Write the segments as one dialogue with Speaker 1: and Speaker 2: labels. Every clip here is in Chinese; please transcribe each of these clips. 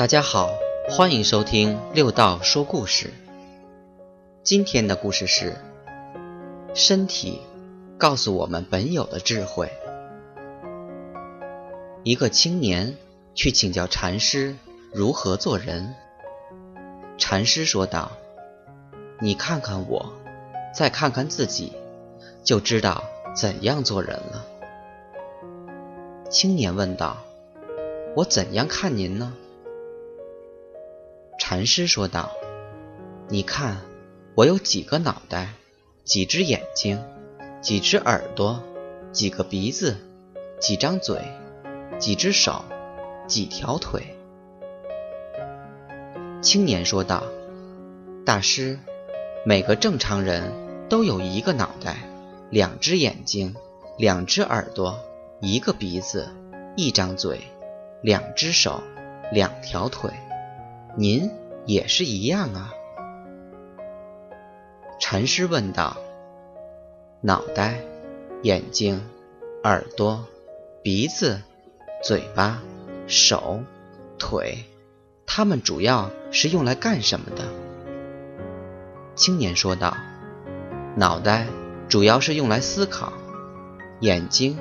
Speaker 1: 大家好，欢迎收听六道说故事。今天的故事是：身体告诉我们本有的智慧。一个青年去请教禅师如何做人。禅师说道：“你看看我，再看看自己，就知道怎样做人了。”青年问道：“我怎样看您呢？”禅师说道：“你看，我有几个脑袋，几只眼睛，几只耳朵，几个鼻子，几张嘴，几只手，几条腿。”青年说道：“大师，每个正常人都有一个脑袋，两只眼睛，两只耳朵，一个鼻子，一张嘴，两只手，两条腿。您？”也是一样啊。禅师问道：“脑袋、眼睛、耳朵、鼻子、嘴巴、手、腿，它们主要是用来干什么的？”青年说道：“脑袋主要是用来思考，眼睛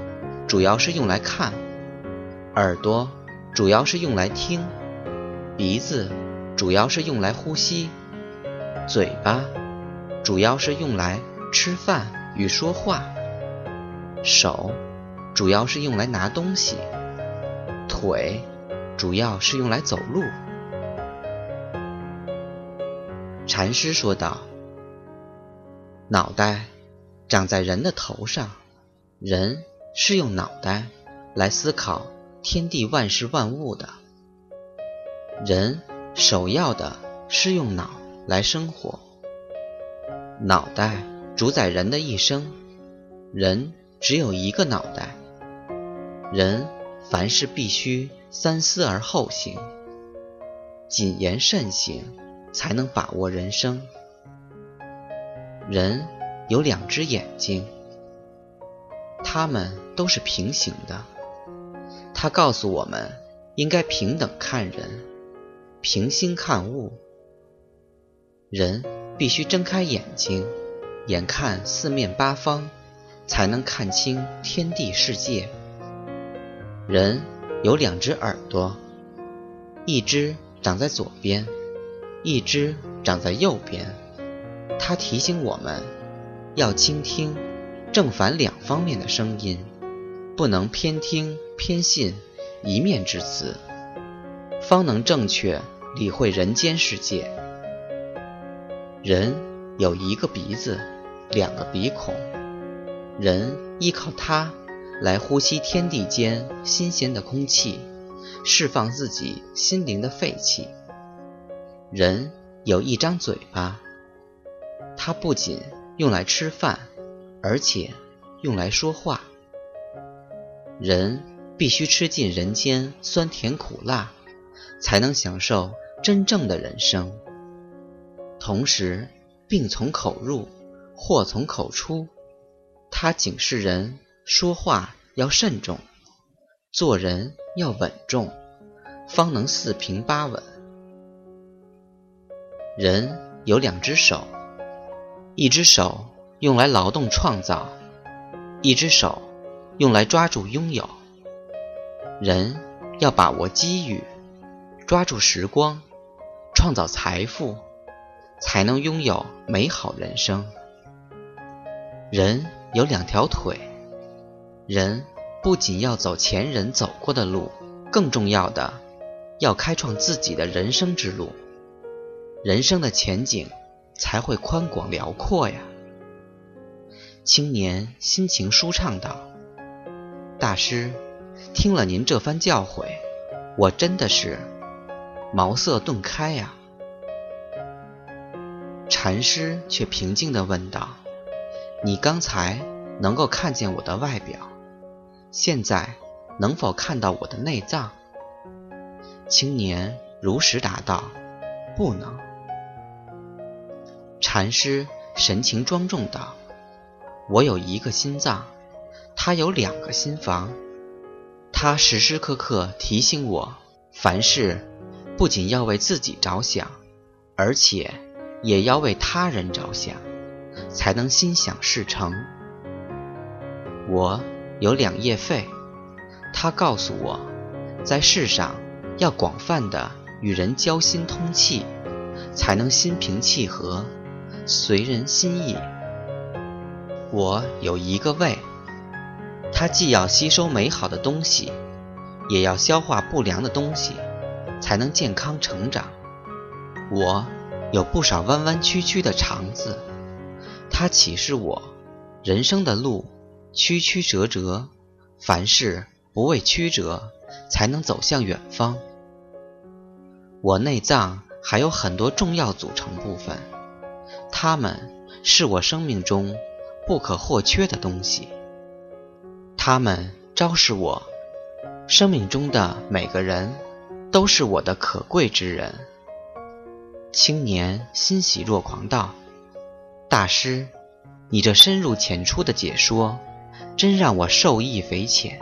Speaker 1: 主要是用来看，耳朵主要是用来听，鼻子……”主要是用来呼吸，嘴巴主要是用来吃饭与说话，手主要是用来拿东西，腿主要是用来走路。禅师说道：“脑袋长在人的头上，人是用脑袋来思考天地万事万物的，人。”首要的是用脑来生活，脑袋主宰人的一生，人只有一个脑袋，人凡事必须三思而后行，谨言慎行，才能把握人生。人有两只眼睛，它们都是平行的，它告诉我们应该平等看人。平心看物，人必须睁开眼睛，眼看四面八方，才能看清天地世界。人有两只耳朵，一只长在左边，一只长在右边。它提醒我们要倾听正反两方面的声音，不能偏听偏信一面之词。方能正确理会人间世界。人有一个鼻子，两个鼻孔，人依靠它来呼吸天地间新鲜的空气，释放自己心灵的废气。人有一张嘴巴，它不仅用来吃饭，而且用来说话。人必须吃尽人间酸甜苦辣。才能享受真正的人生。同时，病从口入，祸从口出。它警示人说话要慎重，做人要稳重，方能四平八稳。人有两只手，一只手用来劳动创造，一只手用来抓住拥有。人要把握机遇。抓住时光，创造财富，才能拥有美好人生。人有两条腿，人不仅要走前人走过的路，更重要的要开创自己的人生之路，人生的前景才会宽广辽阔呀。青年心情舒畅道：“大师，听了您这番教诲，我真的是……”茅塞顿开呀！禅师却平静地问道：“你刚才能够看见我的外表，现在能否看到我的内脏？”青年如实答道：“不能。”禅师神情庄重道：“我有一个心脏，他有两个心房，他时时刻刻提醒我，凡事。”不仅要为自己着想，而且也要为他人着想，才能心想事成。我有两叶肺，他告诉我，在世上要广泛的与人交心通气，才能心平气和，随人心意。我有一个胃，它既要吸收美好的东西，也要消化不良的东西。才能健康成长。我有不少弯弯曲曲的肠子，它启示我，人生的路曲曲折折，凡事不畏曲折，才能走向远方。我内脏还有很多重要组成部分，它们是我生命中不可或缺的东西。它们昭示我，生命中的每个人。都是我的可贵之人。青年欣喜若狂道：“大师，你这深入浅出的解说，真让我受益匪浅。”